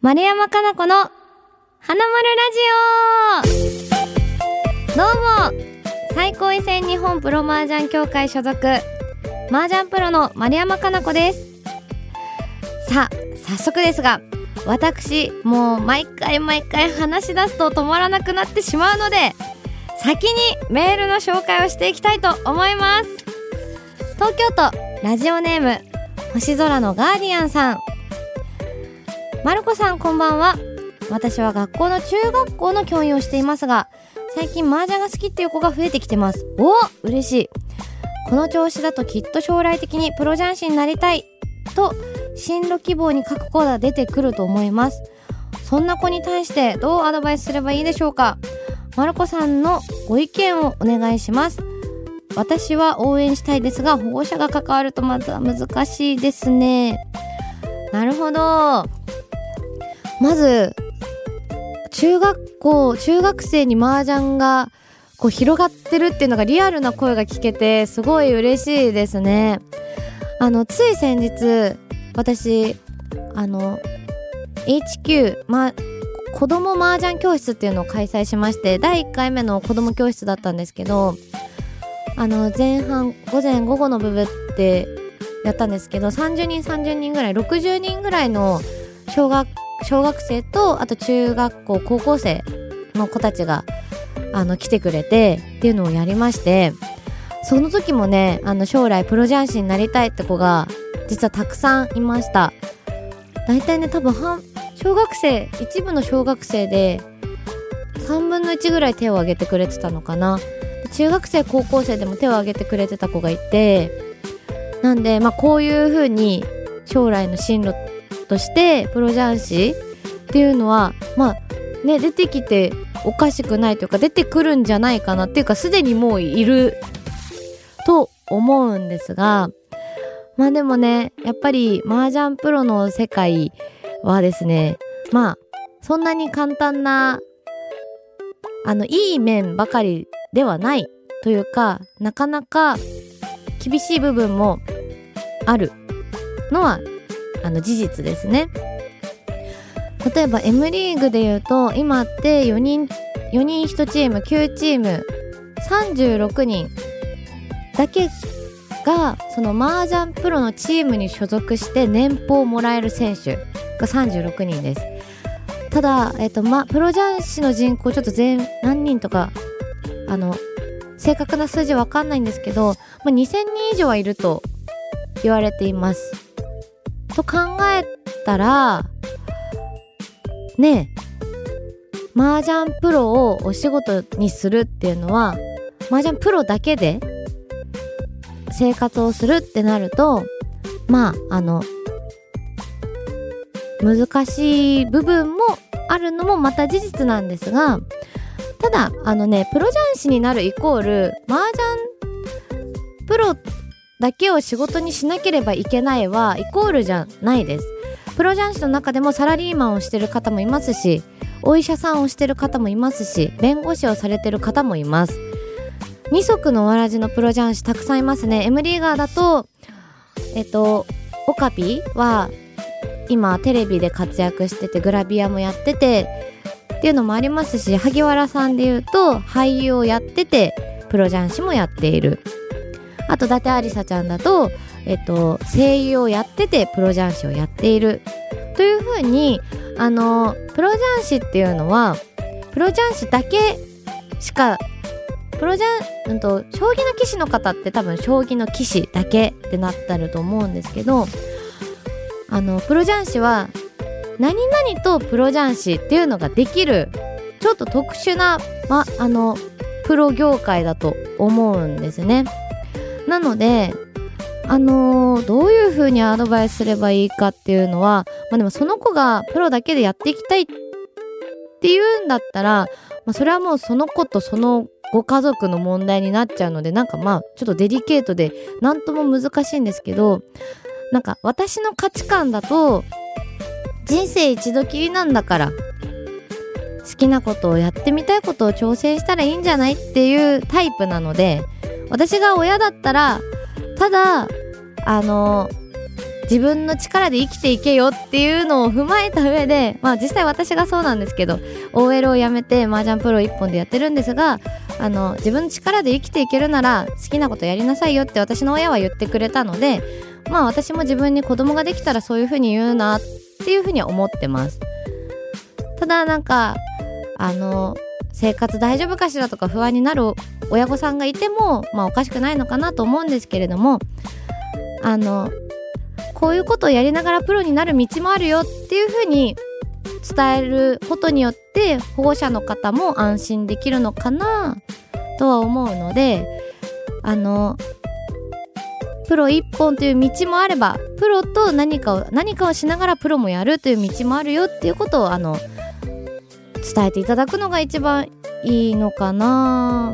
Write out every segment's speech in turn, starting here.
丸山かな子の花丸ラジオ。どうも最高位戦日本プロ麻雀協会所属麻雀プロの丸山かな子です。さあ早速ですが私もう毎回毎回話し出すと止まらなくなってしまうので先にメールの紹介をしていきたいと思います。東京都ラジオネーム星空のガーディアンさん。まるこさんこんばんは。私は学校の中学校の教員をしていますが最近麻雀が好きっていう子が増えてきてます。お嬉しい。この調子だときっと将来的にプロ雀士になりたい。と進路希望に書く子が出てくると思います。そんな子に対してどうアドバイスすればいいでしょうか。まるこさんのご意見をお願いします。私は応援したいですが保護者が関わるとまた難しいですね。なるほど。まず中学校中学生に麻雀がこう広がってるっていうのがリアルな声が聞けてすごい嬉しいですね。あのつい先日私あの HQ ま子供麻雀教室っていうのを開催しまして第1回目の子供教室だったんですけどあの前半午前午後の部分ってやったんですけど30人30人ぐらい60人ぐらいの小学小学生とあと中学校高校生の子たちがあの来てくれてっていうのをやりましてその時もねあの将来プロ雀士になりたいって子が実はたくさんいました。大体ね多分半小学生一部の小学生で3分の1ぐらい手を挙げてくれてたのかな。中学生高校生でも手を挙げてくれてた子がいてなんでまあこういう風に将来の進路としてプロ雀士っていうのはまあね出てきておかしくないというか出てくるんじゃないかなっていうかすでにもういると思うんですがまあでもねやっぱり麻雀プロの世界はですねまあそんなに簡単なあのいい面ばかりではないというかなかなか厳しい部分もあるのはあの事実ですね。例えば M リーグで言うと今って4人4人1チーム9チーム36人だけがその麻雀プロのチームに所属して年俸をもらえる選手が36人ですただ、えっとま、プロ雀士の人口ちょっと全何人とかあの正確な数字わかんないんですけど、まあ、2000人以上はいると言われていますと考えたらねえ麻雀プロをお仕事にするっていうのは麻雀プロだけで生活をするってなるとまああの難しい部分もあるのもまた事実なんですがただあのねプロ雀士になるイコール麻雀プロだけを仕事にしなければいけないはイコールじゃないです。プロ雀士の中でもサラリーマンをしてる方もいますしお医者さんをしてる方もいますし弁護士をされてる方もいます。二足のわらじのプロ雀士たくさんいますね。M リーガーだとえっとオカピは今テレビで活躍しててグラビアもやっててっていうのもありますし萩原さんで言うと俳優をやっててプロ雀士もやっている。あと伊達ありさちゃんだと、えっと、声優をやっててプロ雀士をやっているというふうにあのプロ雀士っていうのはプロ雀士だけしかプロ雀、うんと、将棋の棋士の方って多分将棋の棋士だけってなってると思うんですけどあのプロ雀士は何々とプロ雀士っていうのができるちょっと特殊な、ま、あのプロ業界だと思うんですね。なのであのー、どういう風にアドバイスすればいいかっていうのは、まあ、でもその子がプロだけでやっていきたいっていうんだったら、まあ、それはもうその子とそのご家族の問題になっちゃうのでなんかまあちょっとデリケートで何とも難しいんですけどなんか私の価値観だと人生一度きりなんだから好きなことをやってみたいことを挑戦したらいいんじゃないっていうタイプなので私が親だったらただあの自分の力で生きていけよっていうのを踏まえた上でまあ実際私がそうなんですけど OL を辞めて麻雀プロ1本でやってるんですがあの自分の力で生きていけるなら好きなことやりなさいよって私の親は言ってくれたのでまあ私も自分に子供ができたらそういう風に言うなっていう風には思ってます。ただなんかあの生活大丈夫かしらとか不安になる親御さんがいてもまあおかしくないのかなと思うんですけれどもあのこういうことをやりながらプロになる道もあるよっていうふうに伝えることによって保護者の方も安心できるのかなとは思うのであのプロ一本という道もあればプロと何かを何かをしながらプロもやるという道もあるよっていうことをあの伝えていただくのが一番いいのかな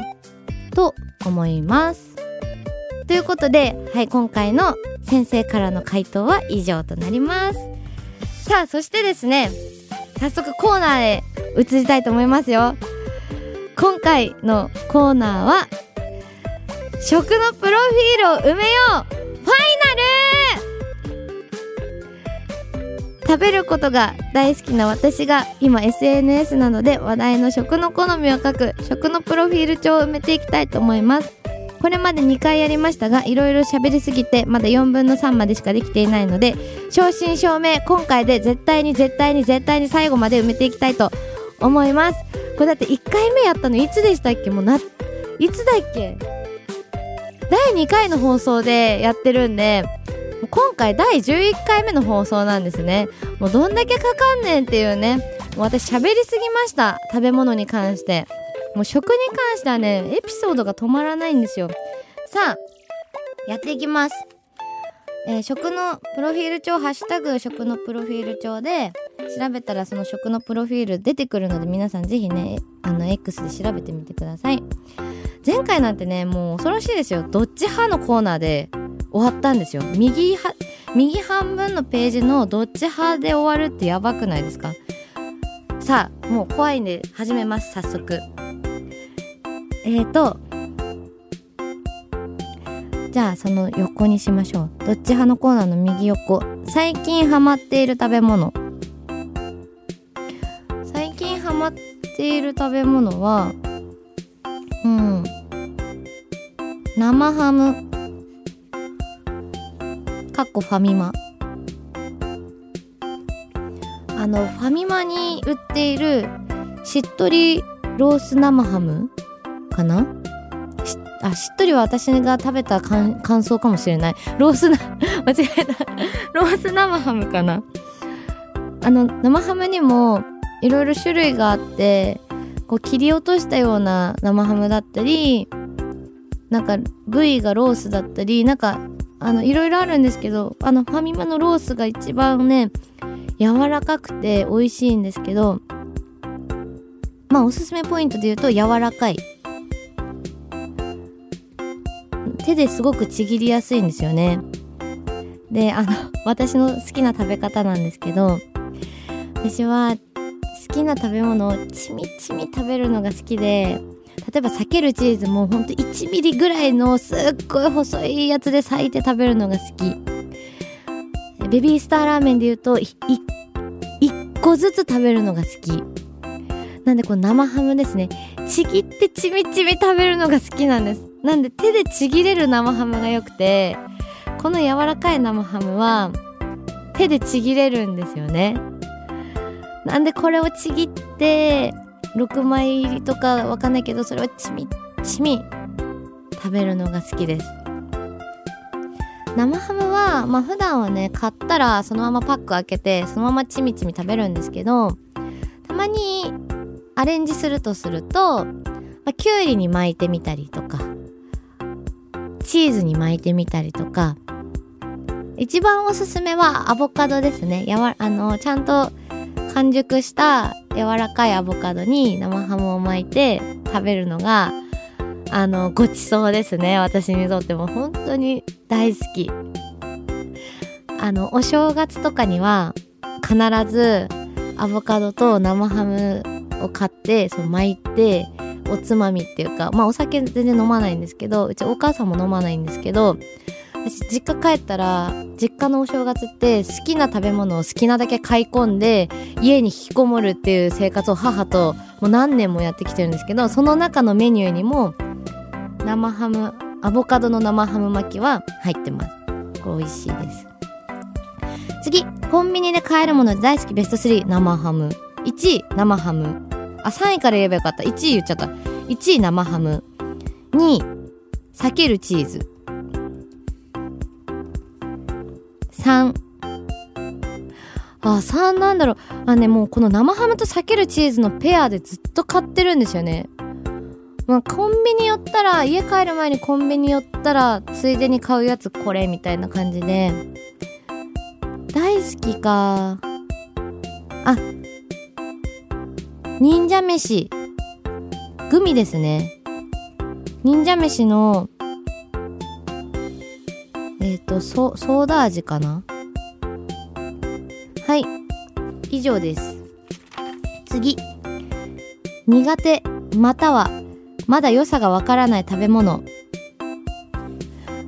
と思います。ということで、はい、今回の先生からの回答は以上となります。さあ、そしてですね、早速コーナーへ移りたいと思いますよ。今回のコーナーは、食のプロフィールを埋めよ食べることが大好きな私が今 SNS などで話題の食の好みを書く食のプロフィール帳を埋めていきたいと思います。これまで2回やりましたがいろいろ喋りすぎてまだ4分の3までしかできていないので正真正銘今回で絶対に絶対に絶対に最後まで埋めていきたいと思います。これだって1回目やったのいつでしたっけ？もうないつだっけ？第2回の放送でやってるんで今回第11回目の放送なんですねもうどんだけかかんねんっていうねもう私喋りすぎました食べ物に関してもう食に関してはね、エピソードが止まらないんですよ。さあ、やっていきます。えー、食のプロフィール帳、ハッシュタグ食のプロフィール帳で調べたらその食のプロフィール出てくるので皆さんぜひね、あの X で調べてみてください。前回なんてね、もう恐ろしいですよ。どっち派のコーナーで終わったんですよ。右は、右半分のページのどっち派で終わるってやばくないですか？さあ、もう怖いんで始めます、早速。えーとじゃあその横にしましょう。どっち派のコーナーの右横。最近ハマっている食べ物。最近ハマっている食べ物はうん。生ハム。かっこファミマあのファミマに売っているしっとりロース生ハムかな？あ、しっとりは私が食べた感想かもしれない。ロースな、間違えた。ロース生ハムかな？あの、生ハムにもいろいろ種類があって、こう切り落としたような生ハムだったり、なんか部位がロースだったり、なんか、あの、いろいろあるんですけど、あの、ファミマのロースが一番ね、柔らかくて美味しいんですけど、まあおすすめポイントで言うと柔らかい手ですごくちぎりやすいんですよね。で、あの、私の好きな食べ方なんですけど、私は好きな食べ物をちみちみ食べるのが好きで、例えば避けるチーズもほんと1ミリぐらいのすっごい細いやつで裂いて食べるのが好き。ベビースターラーメンで言うと、1個ずつ食べるのが好き。なんでこの生ハムですね。ちぎってちみちみ食べるのが好きなんです。なんで手でちぎれる生ハムが良くて、この柔らかい生ハムは手でちぎれるんですよね。なんでこれをちぎって、6枚入りとかわかんないけど、それをちみちみ食べるのが好きです。生ハムは、まあ普段はね、買ったらそのままパック開けて、そのままちみちみ食べるんですけど、たまにアレンジするとすると、まあ、きゅうりに巻いてみたりとか、チーズに巻いてみたりとか、一番おすすめはアボカドですね。やわ、あの、ちゃんと完熟した柔らかいアボカドに生ハムを巻いて食べるのが、あの、ごちそうですね。私にとっても本当に大好き。あの、お正月とかには必ずアボカドと生ハムを買って、そう巻いて、おつまみっていうか、まあお酒全然飲まないんですけど、うちお母さんも飲まないんですけど、私実家帰ったら実家のお正月って好きな食べ物を好きなだけ買い込んで家に引きこもるっていう生活を母ともう何年もやってきてるんですけどその中のメニューにも生ハムアボカドの生ハム巻きは入ってます。これ美味しいです。次コンビニで買えるもので大好きベスト3生ハム。1位生ハム。あ3位から言えばよかった。1位言っちゃった。1位生ハム。2位避けるチーズ。3あ3なんだろう。あねもうこの生ハムと避けるチーズのペアでずっと買ってるんですよね。まあ、コンビニ寄ったら家帰る前にコンビニ寄ったらついでに買うやつこれみたいな感じで。大好きか。あ。忍者飯。グミですね。忍者飯のえっ、ー、とソソーダ味かな？はい。以上です。次。苦手またはまだ良さがわからない食べ物。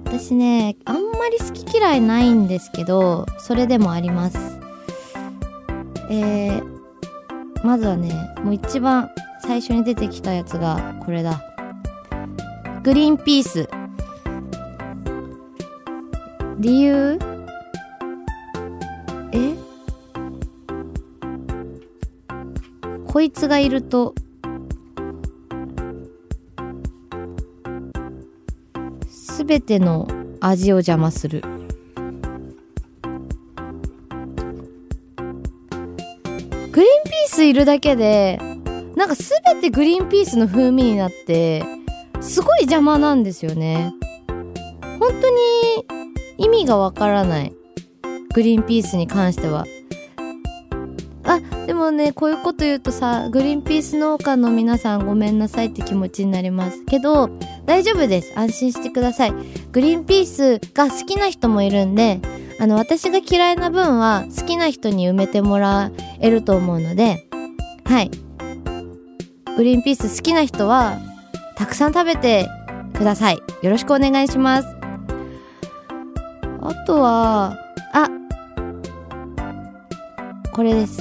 私ねあんまり好き嫌いないんですけどそれでもあります。えー、まずはねもう一番最初に出てきたやつがこれだ。グリーンピース。理由？え？こいつがいると？すべての味を邪魔する。グリーンピースいるだけでなんかすべてグリーンピースの風味になってすごい邪魔なんですよね。本当に味がわからない。グリーンピースに関しては。あでもねこういうこと言うとさグリーンピース農家の皆さんごめんなさいって気持ちになります。けど大丈夫です。安心してください。グリーンピースが好きな人もいるんであの私が嫌いな分は好きな人に埋めてもらえると思うのではい。グリーンピース好きな人はたくさん食べてください。よろしくお願いします。あとはあこれです。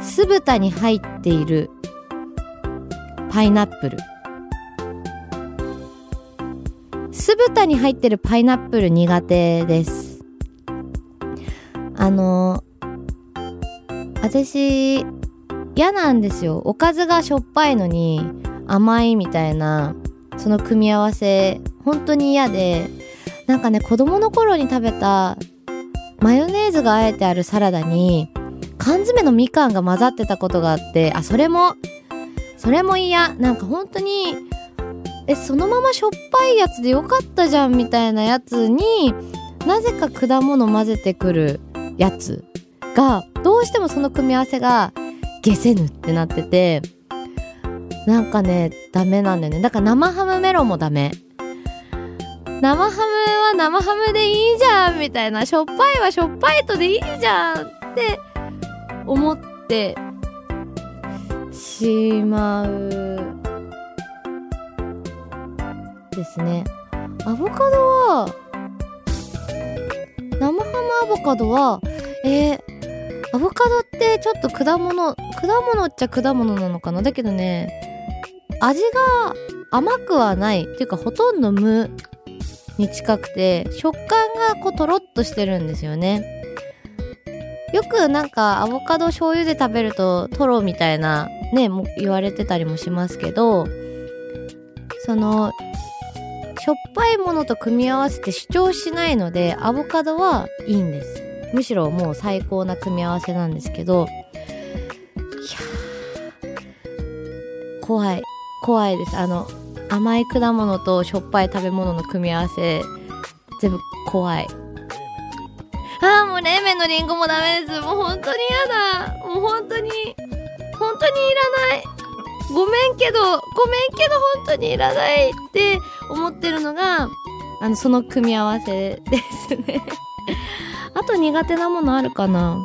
酢豚に入っているパイナップル。酢豚に入ってるパイナップル苦手です。あの私嫌なんですよ。おかずがしょっぱいのに甘いみたいなその組み合わせ本当に嫌で。なんかね子供の頃に食べたマヨネーズがあえてあるサラダに缶詰のみかんが混ざってたことがあってあそれもそれも嫌。なんか本当にえそのまましょっぱいやつでよかったじゃんみたいなやつになぜか果物混ぜてくるやつがどうしてもその組み合わせが消せぬってなっててなんかねダメなんだよね。だから生ハムメロンもダメ。生ハムは生ハムでいいじゃんみたいな。しょっぱいはしょっぱいとでいいじゃんって思ってしまうですね。アボカドは生ハムアボカドはえー、アボカドってちょっと果物果物っちゃ果物なのかな？だけどね味が甘くはない。っていうかほとんど無。に近くて食感がこうとろっとしてるんですよねよくなんかアボカド醤油で食べるとトロみたいなねも言われてたりもしますけどそのしょっぱいものと組み合わせて主張しないので、アボカドはいいんです。むしろもう最高な組み合わせなんですけど、いや怖い。怖いです。あの、甘い果物としょっぱい食べ物の組み合わせ、全部怖い。ああ、もう冷麺のリンゴもダメです。もう本当に嫌だ。もう本当に、本当にいらない。ごめんけど、ごめんけど本当にいらないって思ってるのが、あの、その組み合わせですね あと苦手なものあるかな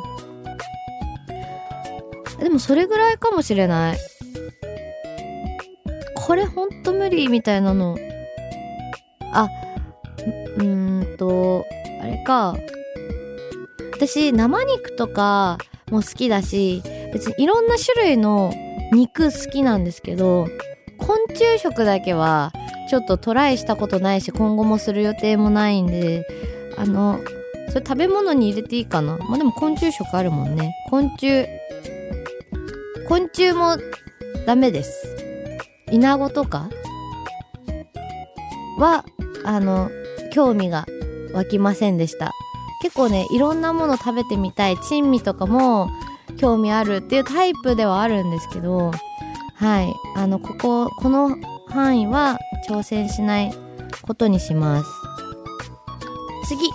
でもそれぐらいかもしれない。これほんと無理みたいなの。あう、ーんと、あれか。私、生肉とかも好きだし、別にいろんな種類の肉好きなんですけど、昆虫食だけはちょっとトライしたことないし、今後もする予定もないんで、あの、それ食べ物に入れていいかなまあ、でも昆虫食あるもんね。昆虫。昆虫もダメです。イナゴとか？は、あの、興味が湧きませんでした。結構ね、いろんなもの食べてみたい。珍味とかも興味あるっていうタイプではあるんですけど、はい。あの、ここ、この範囲は挑戦しないことにします。次。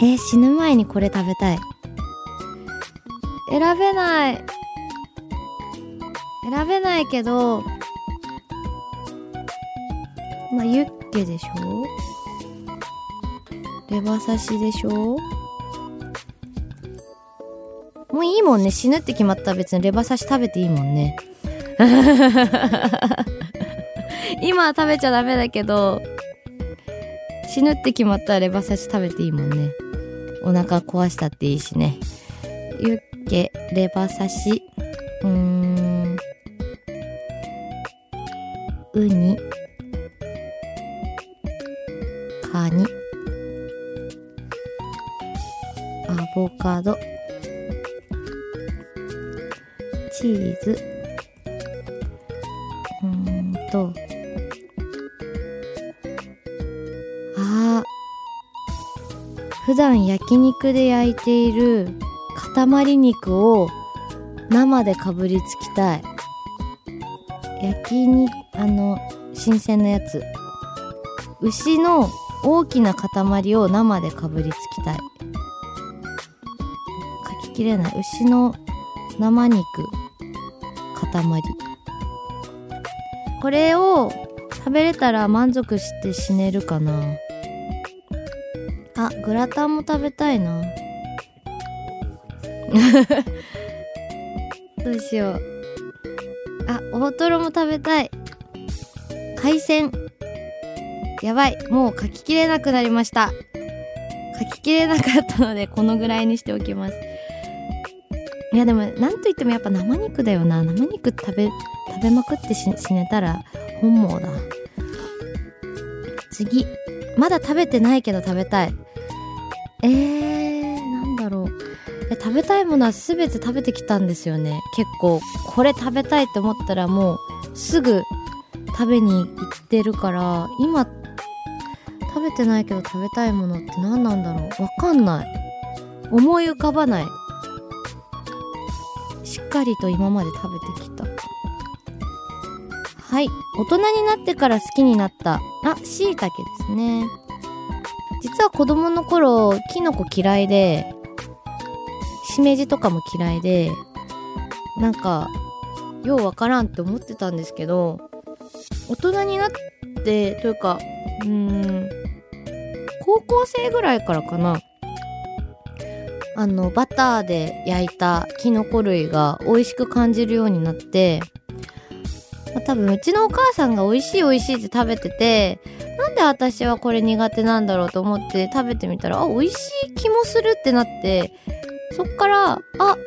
えー、死ぬ前にこれ食べたい。選べない。選べないけど、まあ、ユッケでしょ？レバ刺しでしょ？もういいもんね。死ぬって決まったら別にレバ刺し食べていいもんね。今は食べちゃダメだけど、死ぬって決まったらレバ刺し食べていいもんね。お腹壊したっていいしね。ユッケ、レバ刺し、うーん、ウニ、カニ、アボカド、チーズ、うんと、あ普段焼肉で焼いている塊肉を生でかぶりつきたい。焼き肉、あの、新鮮なやつ。牛の大きな塊を生でかぶりつきたい。書ききれない。牛の生肉、塊。これを食べれたら満足して死ねるかな。あ、グラタンも食べたいな。どうしよう。あ、大トロも食べたい。海鮮。やばい。もう書ききれなくなりました。書ききれなかったので、このぐらいにしておきます。いやでも、なんといってもやっぱ生肉だよな。生肉食べ、食べまくって死ねたら本望だ。次。まだ食べてないけど食べたい。えー、なんだろう。え食べたいものは全て食べてきたんですよね。結構、これ食べたいって思ったらもう、すぐ食べに行ってるから、今てないけど食べたいものって何なんだろう？わかんない。思い浮かばない。しっかりと今まで食べてきた。はい。大人になってから好きになった。あしいたけですね。実は子供の頃キノコ嫌いでしめじとかも嫌いでなんかようわからんって思ってたんですけど大人になってというかうーん高校生ぐらいからかな。あの、バターで焼いたキノコ類が美味しく感じるようになって、まあ、多分うちのお母さんが美味しい美味しいって食べてて、なんで私はこれ苦手なんだろうと思って食べてみたら、あ、美味しい気もするってなって、そっから、あ、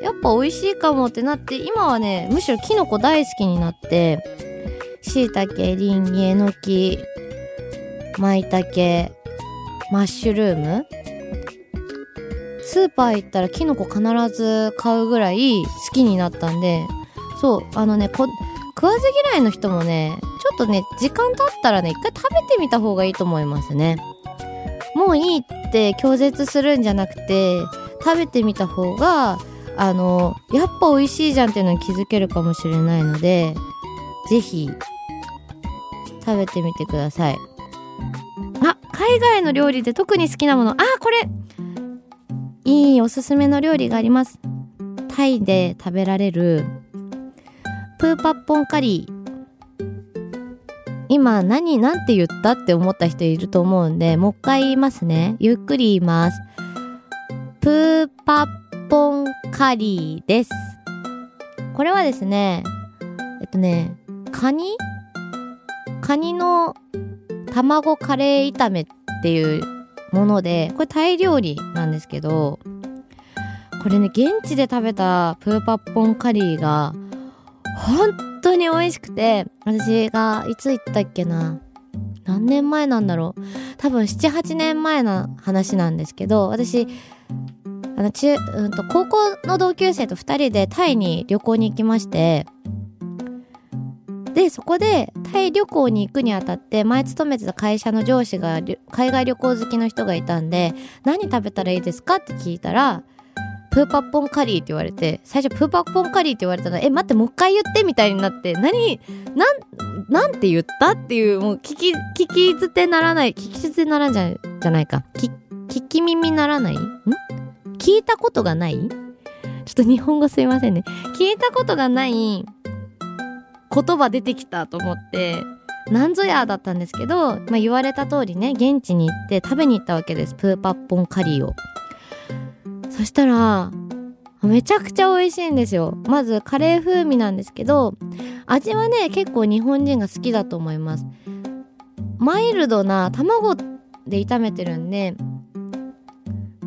やっぱ美味しいかもってなって、今はね、むしろキノコ大好きになって、椎茸、リンギ、えのき、舞茸、マッシュルーム？スーパー行ったらキノコ必ず買うぐらい好きになったんで、そう、あのね、こ食わず嫌いの人もね、ちょっとね、時間経ったらね、一回食べてみた方がいいと思いますね。もういいって拒絶するんじゃなくて、食べてみた方が、あの、やっぱ美味しいじゃんっていうのに気づけるかもしれないので、ぜひ、食べてみてください。海外の料理で特に好きなもの。あ、これいいおすすめの料理があります。タイで食べられる、プーパッポンカリー。今何、なんて言ったって思った人いると思うんで、もう一回言いますね。ゆっくり言います。プーパッポンカリーです。これはですね、えっとね、カニ？カニの卵カレー炒めっていうものでこれタイ料理なんですけどこれね現地で食べたプーパッポンカリーが本当に美味しくて私がいつ行ったっけな何年前なんだろう。多分78年前の話なんですけど私あの中、うんと、高校の同級生と2人でタイに旅行に行きましてでそこでタイ旅行に行くにあたって前勤めてた会社の上司が海外旅行好きの人がいたんで何食べたらいいですか？って聞いたらプーパッポンカリーって言われて最初プーパッポンカリーって言われたらえ待ってもう一回言ってみたいになって何なんなんて言った？っていうもう聞き聞き捨てならない聞き捨てならんじゃじゃないか。聞き耳ならない？ん？聞いたことがない？ちょっと日本語すいませんね。聞いたことがない言葉出てきたと思ってなんぞやだったんですけど、まあ、言われた通りね現地に行って食べに行ったわけです。プーパッポンカリーを。そしたらめちゃくちゃ美味しいんですよ。まずカレー風味なんですけど味はね結構日本人が好きだと思います。マイルドな卵で炒めてるんで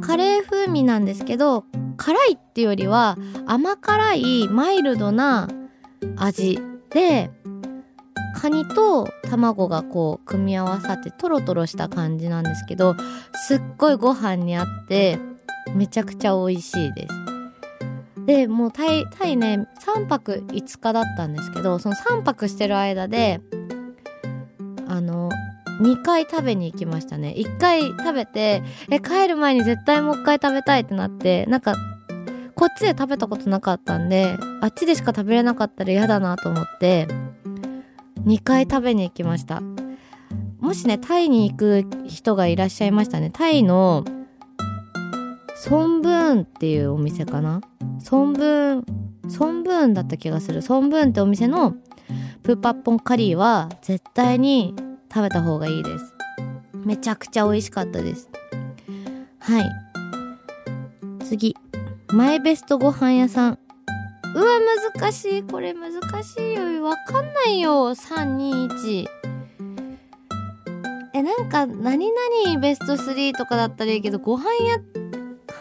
カレー風味なんですけど辛いっていうよりは甘辛いマイルドな味。でカニと卵がこう組み合わさってトロトロした感じなんですけどすっごいご飯にあってめちゃくちゃ美味しいです。でもうタイタイね3泊5日だったんですけどその3泊してる間であの2回食べに行きましたね。1回食べてえ帰る前に絶対もう1回食べたいってなってなんかこっちで食べたことなかったんであっちでしか食べれなかったら嫌だなと思って2回食べに行きました。もしねタイに行く人がいらっしゃいましたね。タイのソンブーンっていうお店かな？ソンブーンソンブーンだった気がする。ソンブーンってお店のプーパッポンカリーは絶対に食べた方がいいです。めちゃくちゃ美味しかったです。はい。次。マイベストご飯屋さん。うわ難しい。これ難しいよ。わかんないよ。321えなんか何々ベスト3とかだったらいいけどご飯屋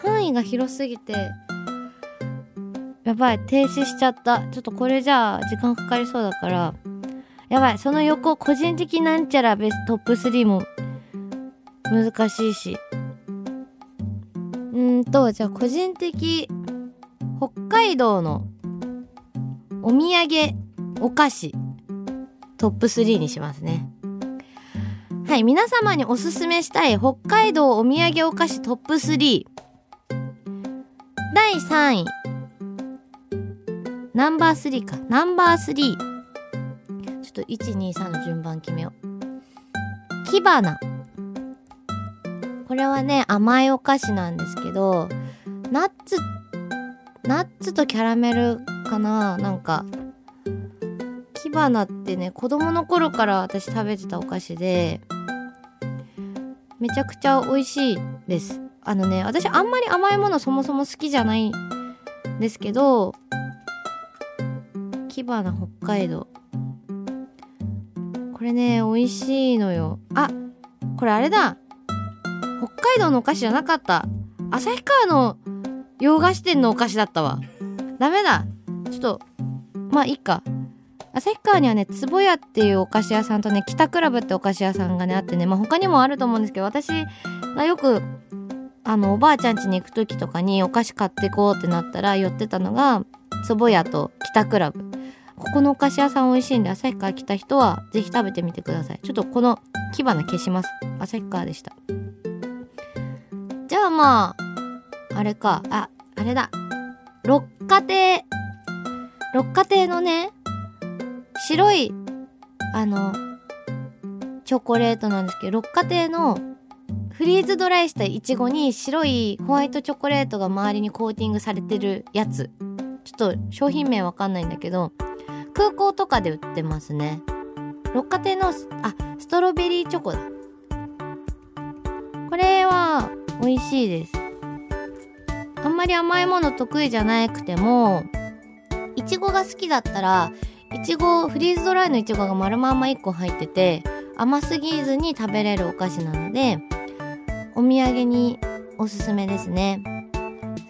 範囲が広すぎて。やばい停止しちゃった。ちょっとこれじゃあ時間かかりそうだから。やばいその横個人的なんちゃらベストトップ3も難しいし。うんと、じゃあ個人的、北海道のお土産お菓子トップ3にしますね。はい、皆様におすすめしたい北海道お土産お菓子トップ3。第3位。ナンバー3か。ナンバー3。ちょっと1、2、3の順番決めよう。キバナ。これはね、甘いお菓子なんですけど、ナッツ、ナッツとキャラメルかな？なんか、キバナってね、子供の頃から私食べてたお菓子で、めちゃくちゃ美味しいです。あのね、私あんまり甘いものそもそも好きじゃないんですけど、キバナ北海道。これね、美味しいのよ。あ、これあれだ北海道のお菓子じゃなかった。旭川の洋菓子店のお菓子だったわ。ダメだ。ちょっと、まあいいか。旭川にはね、壺屋っていうお菓子屋さんとね、北クラブってお菓子屋さんがね、あってね、まあ他にもあると思うんですけど、私がよく、あの、おばあちゃん家に行く時とかにお菓子買ってこうってなったら寄ってたのが、壺屋と北クラブ。ここのお菓子屋さん美味しいんで、旭川来た人はぜひ食べてみてください。ちょっとこの火花消します。旭川でした。ゃあまあ、あれか。あ、あれだ。六花亭。六花亭のね、白い、あの、チョコレートなんですけど、六花亭のフリーズドライしたイチゴに白いホワイトチョコレートが周りにコーティングされてるやつ。ちょっと商品名わかんないんだけど、空港とかで売ってますね。六花亭の、あ、ストロベリーチョコだ。これは、美味しいですあんまり甘いもの得意じゃなくてもいちごが好きだったらいちごフリーズドライのいちごが丸まんま1個入ってて甘すぎずに食べれるお菓子なのでお土産におすすめですね。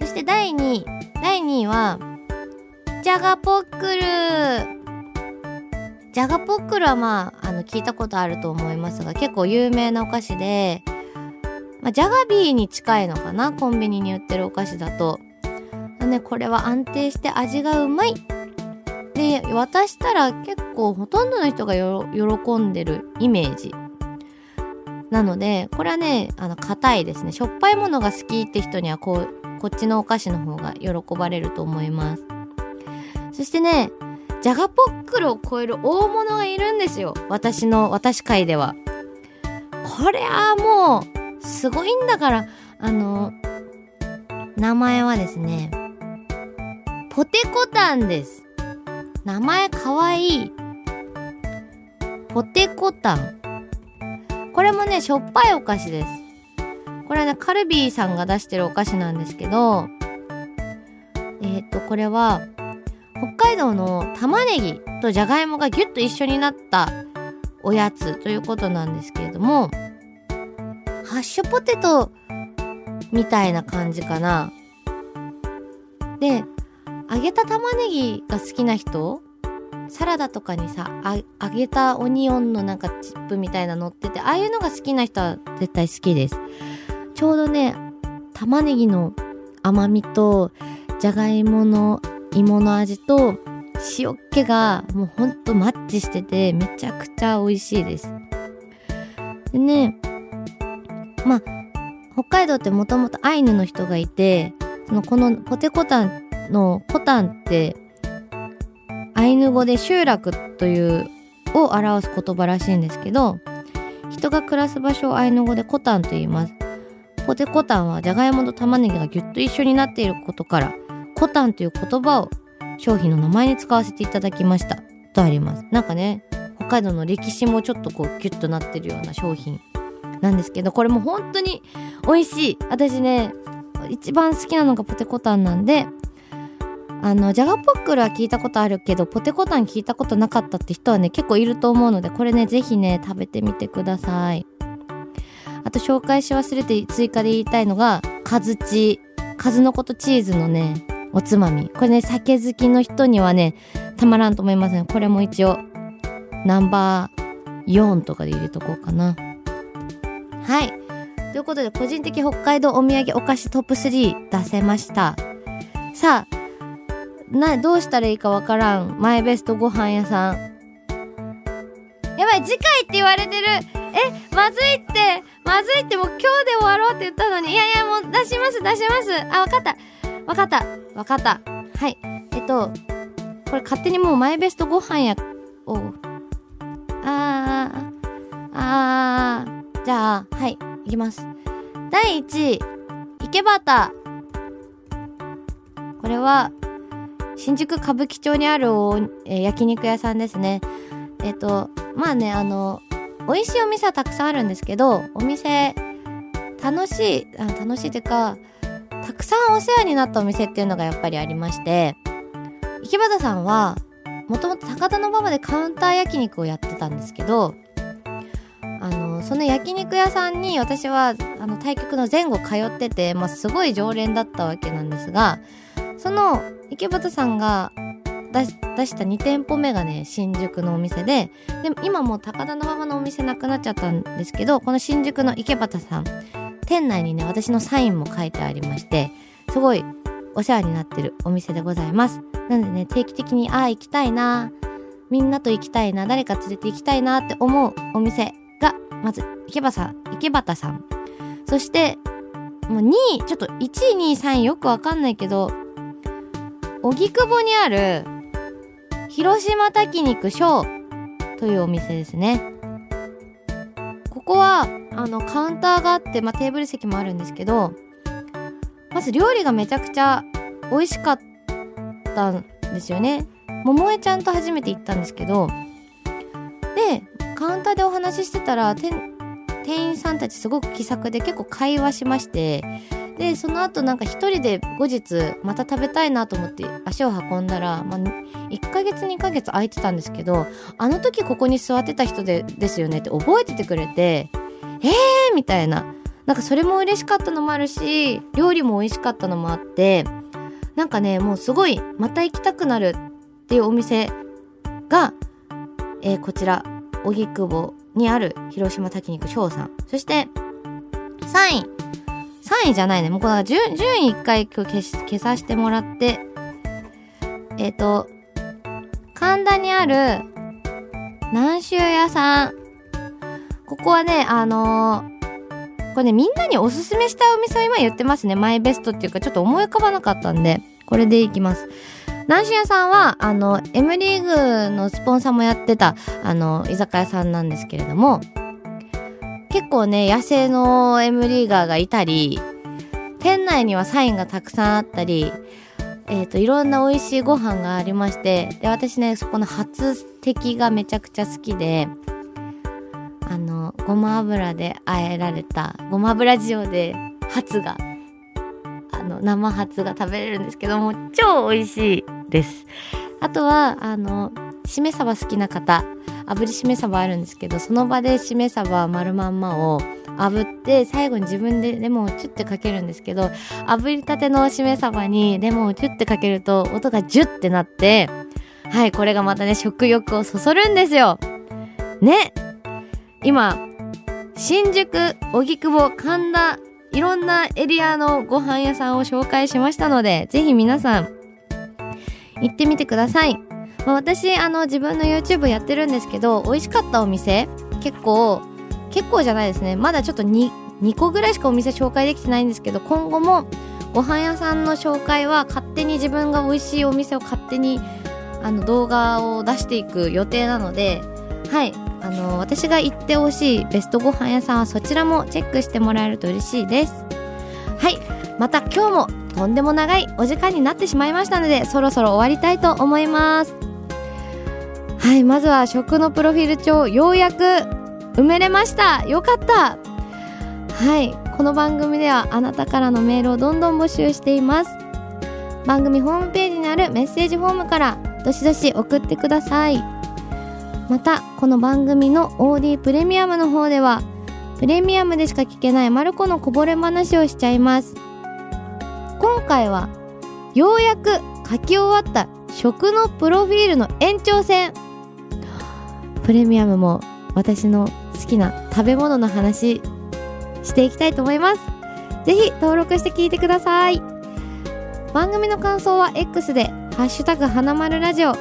そして第2位。第2位は、ジャガポックル。ジャガポックルはまあ、あの、聞いたことあると思いますが、結構有名なお菓子で、まあ、ジャガビーに近いのかなコンビニに売ってるお菓子だと。ね、これは安定して味がうまい。で、渡したら結構ほとんどの人が喜んでるイメージ。なので、これはね、あの、硬いですね。しょっぱいものが好きって人には、こう、こっちのお菓子の方が喜ばれると思います。そしてね、ジャガポックルを超える大物がいるんですよ。私の、私界では。これはもう、すごいんだから、あの、名前はですね、ポテコタンです。名前かわいい。ポテコタン。これもね、しょっぱいお菓子です。これはね、カルビーさんが出してるお菓子なんですけど、えっ、と、これは、北海道の玉ねぎとじゃがいもがギュッと一緒になったおやつということなんですけれども、ハッシュポテトみたいな感じかな。で、揚げた玉ねぎが好きな人サラダとかにさ揚げたオニオンのなんかチップみたいなのっててああいうのが好きな人は絶対好きですちょうどね玉ねぎの甘みとじゃがいもの芋の味と塩っ気がもうほんとマッチしててめちゃくちゃ美味しいですでねまあ北海道ってもともとアイヌの人がいてそのこのポテコタンのコタンってアイヌ語で集落というを表す言葉らしいんですけど人が暮らす場所をアイヌ語でコタンと言います。ポテコタンはじゃがいもと玉ねぎがぎゅっと一緒になっていることからコタンという言葉を商品の名前に使わせていただきましたとあります。なんかね北海道の歴史もちょっとこうギュッとなってるような商品。なんですけどこれも本当に美味しい私ね一番好きなのがポテコタンなんであの、ジャガポックルは聞いたことあるけど、ポテコタン聞いたことなかったって人はね、結構いると思うので、これね、ぜひね、食べてみてください。あと紹介し忘れて追加で言いたいのが、カズチ。数のことチーズのね、おつまみ。これね、酒好きの人にはね、たまらんと思いますね。これも一応、ナンバー4とかで入れとこうかな。はい。ということで、個人的北海道お土産お菓子トップ3出せました。さあ、な、どうしたらいいかわからん。マイベストご飯屋さん。やばい、次回って言われてる。え、まずいって、まずいってもう今日で終わろうって言ったのに。いやいや、もう出します、出します。あ、わかった。わかった。わかった。はい。えっと、これ勝手にもうマイベストご飯や、を、あー、あー、じゃあ、はい、いきます。第1位、池端。これは、新宿歌舞伎町にあるえー、焼肉屋さんですね。えっ、ー、と、まあね、あの、美味しいお店はたくさんあるんですけど、お店、楽しい、あ楽しいというか、たくさんお世話になったお店っていうのがやっぱりありまして、池端さんは、もともと高田馬場でカウンター焼肉をやってたんですけど、の、その焼肉屋さんに私は、あの、対局の前後通ってて、まあ、すごい常連だったわけなんですが、その池端さんが出した2店舗目がね、新宿のお店で、で、今もう高田馬場のお店なくなっちゃったんですけど、この新宿の池端さん、店内にね、私のサインも書いてありまして、すごいお世話になってるお店でございます。なのでね、定期的に、ああ、行きたいな、みんなと行きたいな、誰か連れて行きたいなって思うお店が、まず、池端さん、池端さん。そして、もう2位、ちょっと1位、2位、3位よくわかんないけど、荻窪にある広島炊肉小というお店ですね。ここはあのカウンターがあって、まあ、テーブル席もあるんですけどまず料理がめちゃくちゃ美味しかったんですよね。桃江ちゃんと初めて行ったんですけどでカウンターでお話ししてたら店員さんたちすごく気さくで結構会話しましてでその後なんか一人で後日また食べたいなと思って足を運んだら、まあ、1ヶ月2ヶ月空いてたんですけどあの時ここに座ってた人でですよねって覚えててくれてえー！みたいな。なんかそれも嬉しかったのもあるし料理も美味しかったのもあってなんかねもうすごいまた行きたくなるっていうお店が、えー、こちら。荻窪にある広島炊肉翔さん。そして3位。3位じゃないね。もうこの順位1回今日消し消させてもらって。えっ、ー、と神田にある南州屋さん。ここはねあのーこれね、みんなにおすすめしたお店を今言ってますね。マイベストっていうか、ちょっと思い浮かばなかったんで、これでいきます。南州屋さんは、あの、M リーグのスポンサーもやってた、あの、居酒屋さんなんですけれども、結構ね、野生の M リーガーがいたり、店内にはサインがたくさんあったり、えっ、ー、と、いろんな美味しいご飯がありまして、で、私ね、そこの初敵がめちゃくちゃ好きで、あのごま油であえられたごま油塩でハツがあの生ハツが食べれるんですけども超美味しいです。あとはあのしめ鯖好きな方。炙りしめ鯖あるんですけどその場でしめ鯖丸まんまを炙って最後に自分でレモンをチュッてかけるんですけど炙りたてのしめ鯖にレモンをチュッてかけると音がジュッてなってはいこれがまたね食欲をそそるんですよ。ね。今新宿荻窪神田いろんなエリアのご飯屋さんを紹介しましたのでぜひ皆さん行ってみてください、まあ、私あの自分の YouTube やってるんですけど美味しかったお店結構結構じゃないですね。まだちょっと 2, 2個ぐらいしかお店紹介できてないんですけど今後もご飯屋さんの紹介は勝手に自分が美味しいお店を勝手にあの動画を出していく予定なのではい。あの私が行ってほしいベストご飯屋さんはそちらもチェックしてもらえると嬉しいです。はい。また今日もとんでも長いお時間になってしまいましたのでそろそろ終わりたいと思います。はい。まずは食のプロフィール帳ようやく埋めれました。よかった。はい。この番組ではあなたからのメールをどんどん募集しています。番組ホームページにあるメッセージフォームからどしどし送ってください。またこの番組の OD プレミアムの方ではプレミアムでしか聞けないマルコのこぼれ話をしちゃいます。今回はようやく書き終わった食のプロフィールの延長戦。プレミアムも私の好きな食べ物の話していきたいと思います。ぜひ登録して聞いてください。番組の感想は X で「ハッシュタグ花丸ラジオ」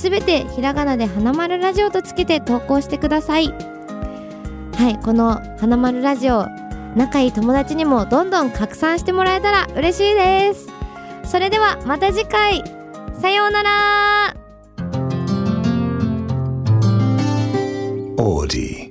すべてひらがなで花丸ラジオとつけて投稿してください。はいこの花丸ラジオ仲いい友達にもどんどん拡散してもらえたら嬉しいです。それではまた次回。さようなら。オーディ。